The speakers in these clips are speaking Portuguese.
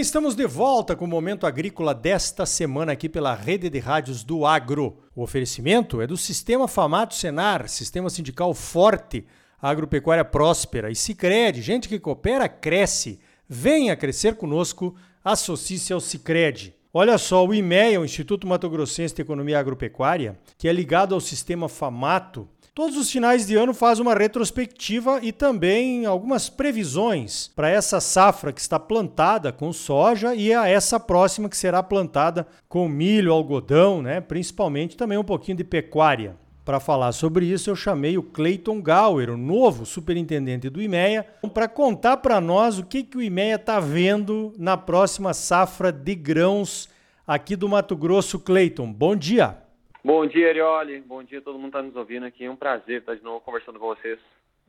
bem, estamos de volta com o Momento Agrícola desta semana aqui pela Rede de Rádios do Agro. O oferecimento é do Sistema Famato Senar, Sistema Sindical Forte, Agropecuária Próspera e Sicredi. Gente que coopera, cresce. Venha crescer conosco, associe-se ao Sicredi. Olha só, o IMEA, o Instituto Mato Grossense de Economia Agropecuária, que é ligado ao Sistema Famato, Todos os finais de ano faz uma retrospectiva e também algumas previsões para essa safra que está plantada com soja e a essa próxima que será plantada com milho, algodão, né? principalmente também um pouquinho de pecuária. Para falar sobre isso, eu chamei o Clayton Gauer, o novo superintendente do IMEA, para contar para nós o que, que o IMEA está vendo na próxima safra de grãos aqui do Mato Grosso. Clayton, bom dia! Bom dia, Arioli. Bom dia, todo mundo está nos ouvindo aqui. É um prazer estar de novo conversando com vocês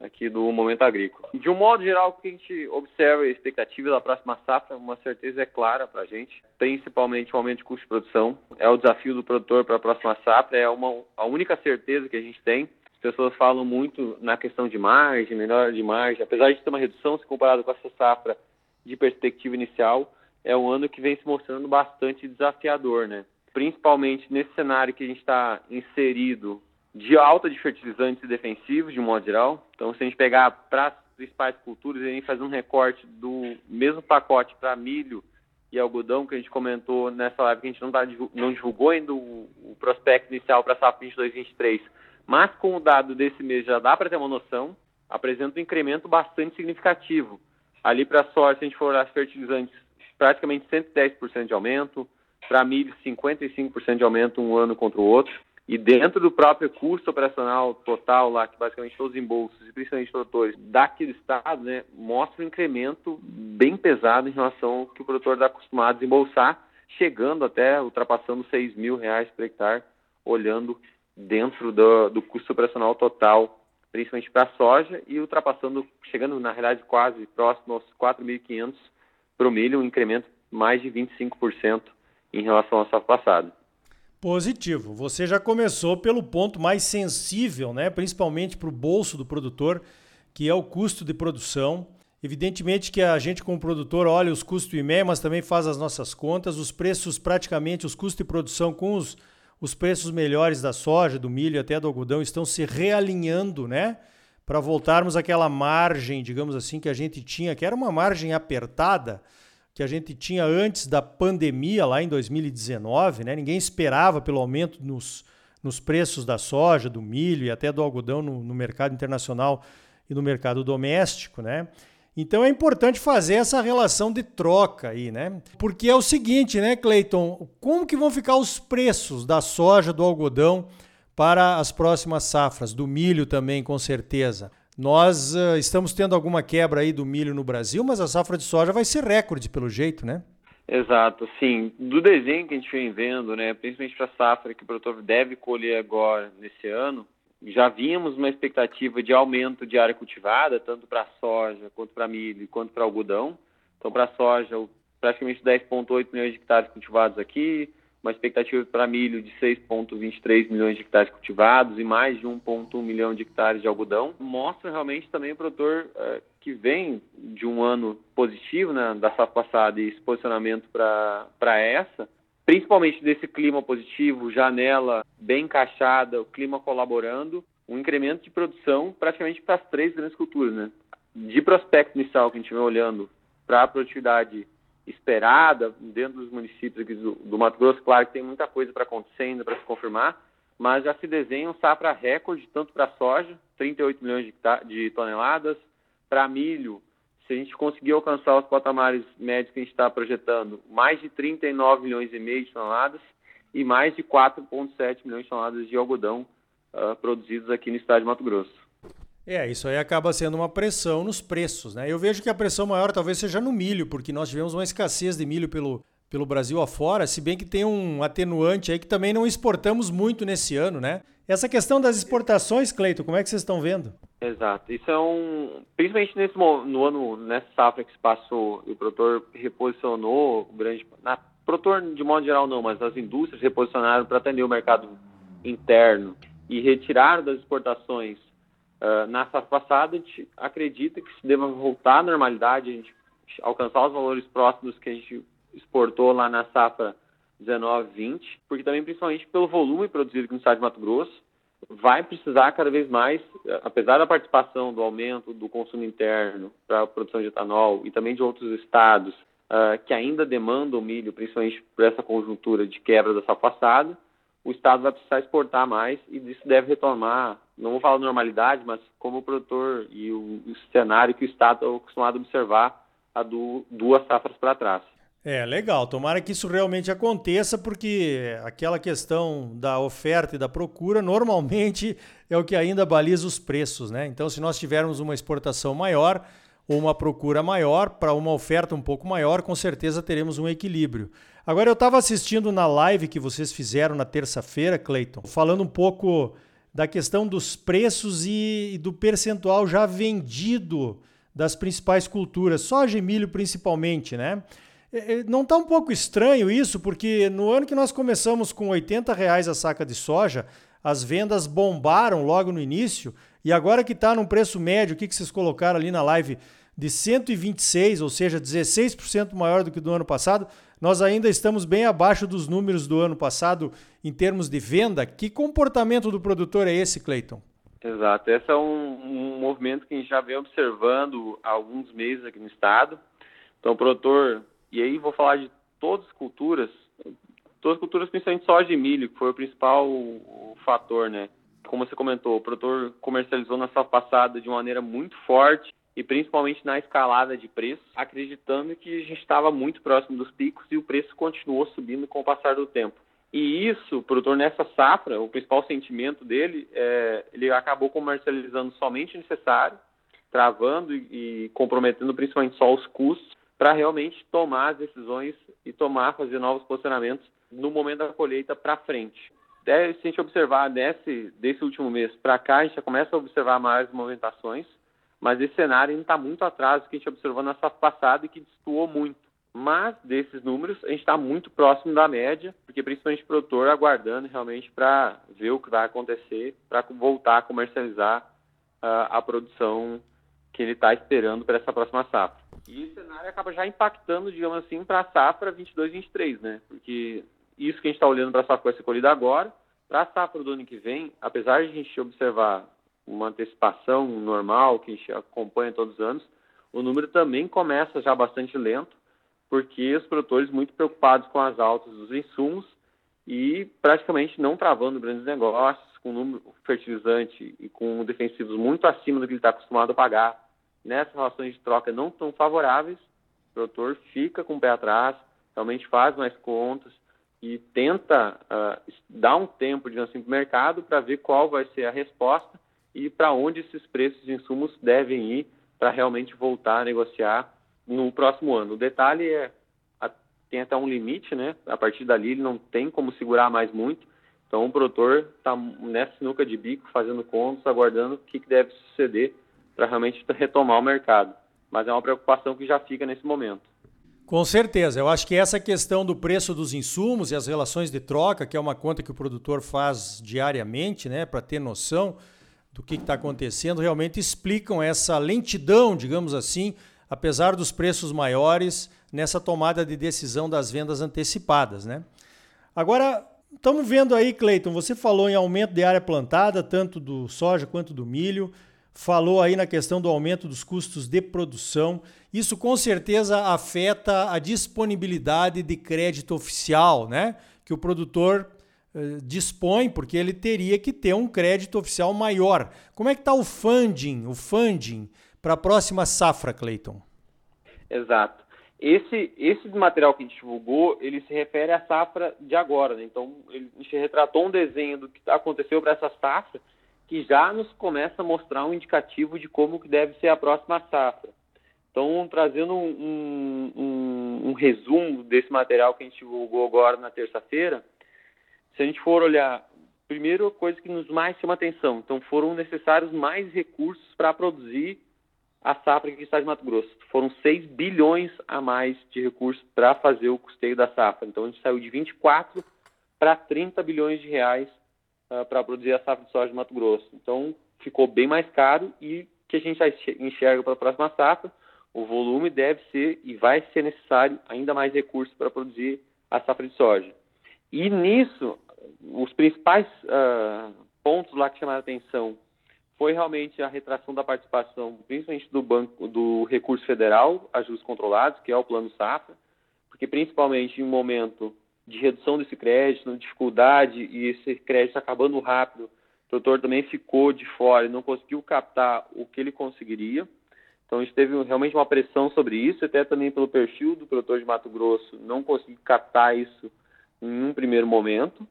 aqui do Momento Agrícola. De um modo geral, o que a gente observa e expectativa da próxima safra, uma certeza é clara para a gente, principalmente o aumento de custo de produção. É o desafio do produtor para a próxima safra, é uma, a única certeza que a gente tem. As pessoas falam muito na questão de margem, melhora de margem. Apesar de ter uma redução se comparado com essa safra de perspectiva inicial, é um ano que vem se mostrando bastante desafiador, né? Principalmente nesse cenário que a gente está inserido de alta de fertilizantes e defensivos, de modo geral. Então, se a gente pegar para as principais culturas, a gente faz um recorte do mesmo pacote para milho e algodão que a gente comentou nessa live, que a gente não, tá, não divulgou ainda o, prospecto inicial para a safra 22-23, mas com o dado desse mês já dá para ter uma noção, apresenta um incremento bastante significativo. Ali para a soja, se a gente for olhar os fertilizantes, praticamente 110% de aumento, para milho 55% de aumento um ano contra o outro. E dentro do próprio custo operacional total lá, que basicamente todos os embolsos, e principalmente produtores daquele estado, né, mostra um incremento bem pesado em relação ao que o produtor está acostumado a desembolsar, chegando até, ultrapassando 6 mil reais por hectare, olhando dentro do, do custo operacional total, principalmente para a soja, e ultrapassando, chegando na realidade quase próximo aos 4.500 para o milho, um incremento mais de 25% em relação à safra passada. Positivo. Você já começou pelo ponto mais sensível, né? principalmente para o bolso do produtor, que é o custo de produção. Evidentemente que a gente, como produtor, olha os custos do IME, mas também faz as nossas contas. Os preços, praticamente, os custos de produção com os, os preços melhores da soja, do milho até do algodão estão se realinhando, né? Para voltarmos àquela margem, digamos assim, que a gente tinha, que era uma margem apertada que a gente tinha antes da pandemia, lá em 2019, né? Ninguém esperava pelo aumento nos, nos preços da soja, do milho e até do algodão no, no mercado internacional e no mercado doméstico, né? Então é importante fazer essa relação de troca aí, né? Porque é o seguinte, né, Cleiton? Como que vão ficar os preços da soja, do algodão para as próximas safras, do milho também, com certeza? Nós uh, estamos tendo alguma quebra aí do milho no Brasil, mas a safra de soja vai ser recorde pelo jeito, né? Exato, sim. Do desenho que a gente vem vendo, né, principalmente para a safra que o produtor deve colher agora nesse ano, já vimos uma expectativa de aumento de área cultivada, tanto para soja, quanto para milho, quanto para algodão. Então, para soja, praticamente 10,8 milhões de hectares cultivados aqui, uma expectativa para milho de 6,23 milhões de hectares cultivados e mais de 1,1 milhão de hectares de algodão, mostra realmente também o produtor uh, que vem de um ano positivo, né, da safra passada e esse posicionamento para essa, principalmente desse clima positivo, janela bem encaixada, o clima colaborando, um incremento de produção praticamente para as três grandes culturas, né? De prospecto inicial que a gente vem olhando para a produtividade esperada dentro dos municípios aqui do, do Mato Grosso. Claro que tem muita coisa para acontecer ainda para se confirmar, mas já se desenha um safra recorde tanto para soja, 38 milhões de, de toneladas, para milho, se a gente conseguir alcançar os patamares médios que a gente está projetando, mais de 39 milhões e meio de toneladas e mais de 4,7 milhões de toneladas de algodão uh, produzidos aqui no estado de Mato Grosso. É, isso aí acaba sendo uma pressão nos preços, né? Eu vejo que a pressão maior talvez seja no milho, porque nós tivemos uma escassez de milho pelo, pelo Brasil afora, se bem que tem um atenuante aí que também não exportamos muito nesse ano, né? Essa questão das exportações, Cleito, como é que vocês estão vendo? Exato. Isso é um. Principalmente nesse no ano, nessa safra que se passou, o produtor reposicionou o grande. Na, produtor, de modo geral, não, mas as indústrias reposicionaram para atender o mercado interno e retiraram das exportações Uh, na safra passada, a gente acredita que se deva voltar à normalidade, a gente alcançar os valores próximos que a gente exportou lá na safra 19-20, porque também principalmente pelo volume produzido aqui no estado de Mato Grosso, vai precisar cada vez mais, apesar da participação do aumento do consumo interno para a produção de etanol e também de outros estados uh, que ainda demandam milho, principalmente por essa conjuntura de quebra da safra passada, o estado vai precisar exportar mais e isso deve retomar, não vou falar normalidade, mas como o produtor e o, o cenário que o estado está acostumado a observar há duas safras para trás. É, legal. Tomara que isso realmente aconteça, porque aquela questão da oferta e da procura normalmente é o que ainda baliza os preços, né? Então, se nós tivermos uma exportação maior ou uma procura maior para uma oferta um pouco maior, com certeza teremos um equilíbrio. Agora, eu estava assistindo na live que vocês fizeram na terça-feira, Cleiton, falando um pouco da questão dos preços e, e do percentual já vendido das principais culturas, soja e milho principalmente, né? Não está um pouco estranho isso, porque no ano que nós começamos com 80 reais a saca de soja, as vendas bombaram logo no início, e agora que está num preço médio, o que, que vocês colocaram ali na live, de 126, ou seja, 16% maior do que do ano passado, nós ainda estamos bem abaixo dos números do ano passado em termos de venda. Que comportamento do produtor é esse, Cleiton? Exato, esse é um, um movimento que a gente já vem observando há alguns meses aqui no estado. Então, o produtor e aí vou falar de todas as culturas, todas as culturas, principalmente soja e milho, que foi o principal fator, né? Como você comentou, o produtor comercializou na safra passada de uma maneira muito forte e principalmente na escalada de preço, acreditando que a gente estava muito próximo dos picos e o preço continuou subindo com o passar do tempo. E isso, produtor nessa safra, o principal sentimento dele, é, ele acabou comercializando somente o necessário, travando e, e comprometendo principalmente só os custos para realmente tomar as decisões e tomar, fazer novos posicionamentos no momento da colheita para frente. Até se a gente observar desse, desse último mês para cá, a gente já começa a observar mais movimentações, mas esse cenário ainda está muito atrás do que a gente observou na safra passada e que destoou muito. Mas desses números, a gente está muito próximo da média, porque principalmente o produtor aguardando realmente para ver o que vai acontecer, para voltar a comercializar uh, a produção que ele está esperando para essa próxima safra. E esse cenário acaba já impactando, digamos assim, para a safra 22-23, né? Porque isso que a gente está olhando para a safra que vai ser colhida agora, para a safra do ano que vem, apesar de a gente observar uma antecipação normal que a gente acompanha todos os anos, o número também começa já bastante lento, porque os produtores muito preocupados com as altas dos insumos e praticamente não travando grandes negócios, com número fertilizante e com defensivos muito acima do que ele está acostumado a pagar. Nessas relações de troca não tão favoráveis, o produtor fica com o pé atrás, realmente faz mais contas e tenta uh, dar um tempo, de assim, para o mercado para ver qual vai ser a resposta e para onde esses preços de insumos devem ir para realmente voltar a negociar no próximo ano. O detalhe é tem até um limite, né? A partir dali ele não tem como segurar mais muito. Então o produtor está nessa sinuca de bico, fazendo contas, aguardando o que, que deve suceder para realmente retomar o mercado. Mas é uma preocupação que já fica nesse momento. Com certeza. Eu acho que essa questão do preço dos insumos e as relações de troca, que é uma conta que o produtor faz diariamente, né, para ter noção do que está acontecendo, realmente explicam essa lentidão, digamos assim, apesar dos preços maiores, nessa tomada de decisão das vendas antecipadas. Né? Agora, estamos vendo aí, Cleiton, você falou em aumento de área plantada, tanto do soja quanto do milho falou aí na questão do aumento dos custos de produção. Isso com certeza afeta a disponibilidade de crédito oficial, né? Que o produtor eh, dispõe, porque ele teria que ter um crédito oficial maior. Como é que está o funding, o funding para a próxima safra, Cleiton? Exato. Esse, esse material que a gente divulgou, ele se refere à safra de agora, né? Então, ele, a gente retratou um desenho do que aconteceu para essa safra que já nos começa a mostrar um indicativo de como que deve ser a próxima safra. Então, trazendo um, um, um resumo desse material que a gente divulgou agora na terça-feira, se a gente for olhar, primeiro coisa que nos mais chama atenção, então foram necessários mais recursos para produzir a safra que está de Mato Grosso. Foram 6 bilhões a mais de recursos para fazer o custeio da safra. Então, a gente saiu de 24 para 30 bilhões de reais uh, para produzir a safra de soja de Mato Grosso. Então, ficou bem mais caro e que a gente já enxerga para a próxima safra, o volume deve ser e vai ser necessário ainda mais recursos para produzir a safra de soja. E nisso, os principais uh, pontos lá que chamaram a atenção foi realmente a retração da participação, principalmente do banco do recurso federal a juros controlados, que é o plano safra, porque principalmente em um momento de redução desse crédito, dificuldade e esse crédito acabando rápido, o produtor também ficou de fora e não conseguiu captar o que ele conseguiria. Então a gente teve realmente uma pressão sobre isso, até também pelo perfil do produtor de Mato Grosso, não conseguiu captar isso em um primeiro momento.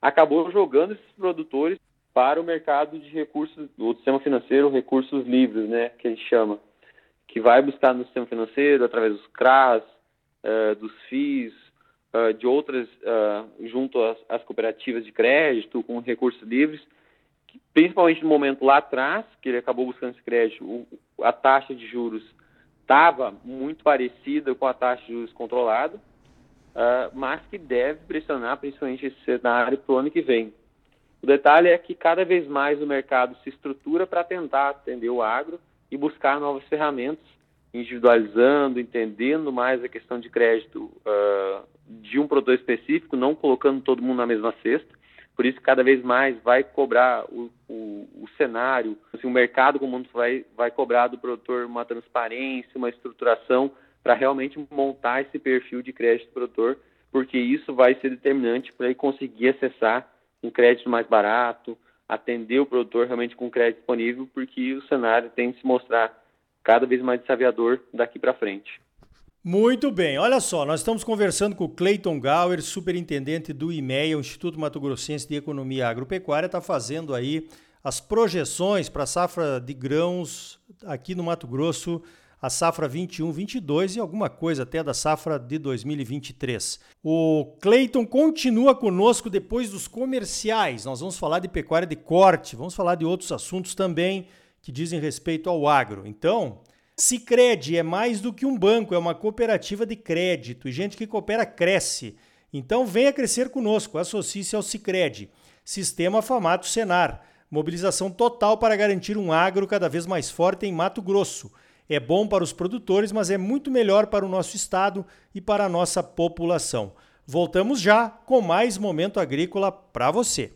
Acabou jogando esses produtores para o mercado de recursos, do sistema financeiro, recursos livres, né, que gente chama, que vai buscar no sistema financeiro, através dos CRAS, uh, dos FIIs, uh, de outras, uh, junto às, às, cooperativas de crédito, com recursos livres, que, principalmente no momento lá atrás, que ele acabou buscando esse crédito, o, a taxa de juros estava muito parecida com a taxa de juros controlada, mas que deve pressionar principalmente esse cenário para o ano que vem. O detalhe é que cada vez mais o mercado se estrutura para tentar atender o agro e buscar novas ferramentas, individualizando, entendendo mais a questão de crédito uh, de um produtor específico, não colocando todo mundo na mesma cesta. Por isso, cada vez mais vai cobrar o, o, o cenário, assim, o mercado como mundo vai, vai cobrar do produtor uma transparência, uma estruturação para realmente montar esse perfil de crédito produtor, porque isso vai ser determinante para ele conseguir acessar um crédito mais barato, atender o produtor realmente com crédito disponível, porque o cenário tem de se mostrar cada vez mais desafiador daqui para frente. Muito bem, olha só, nós estamos conversando com o Clayton Gauer, superintendente do IMEA, o Instituto Mato Grossense de Economia Agropecuária, está fazendo aí as projeções para a safra de grãos aqui no Mato Grosso a safra 21-22 e alguma coisa até da safra de 2023. O Cleiton continua conosco depois dos comerciais. Nós vamos falar de pecuária de corte, vamos falar de outros assuntos também que dizem respeito ao agro. Então, Sicredi é mais do que um banco, é uma cooperativa de crédito e gente que coopera cresce. Então venha crescer conosco, associe-se ao Sicredi. Sistema Famato Senar. Mobilização total para garantir um agro cada vez mais forte em Mato Grosso é bom para os produtores, mas é muito melhor para o nosso estado e para a nossa população. Voltamos já com mais momento agrícola para você.